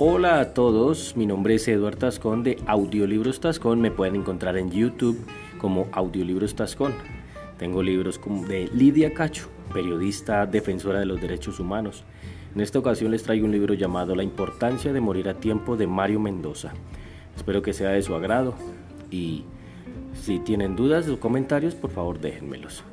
Hola a todos, mi nombre es Eduardo Tascón de Audiolibros Tascón. Me pueden encontrar en YouTube como Audiolibros Tascón. Tengo libros como de Lidia Cacho, periodista defensora de los derechos humanos. En esta ocasión les traigo un libro llamado La importancia de morir a tiempo de Mario Mendoza. Espero que sea de su agrado y si tienen dudas o comentarios, por favor déjenmelos.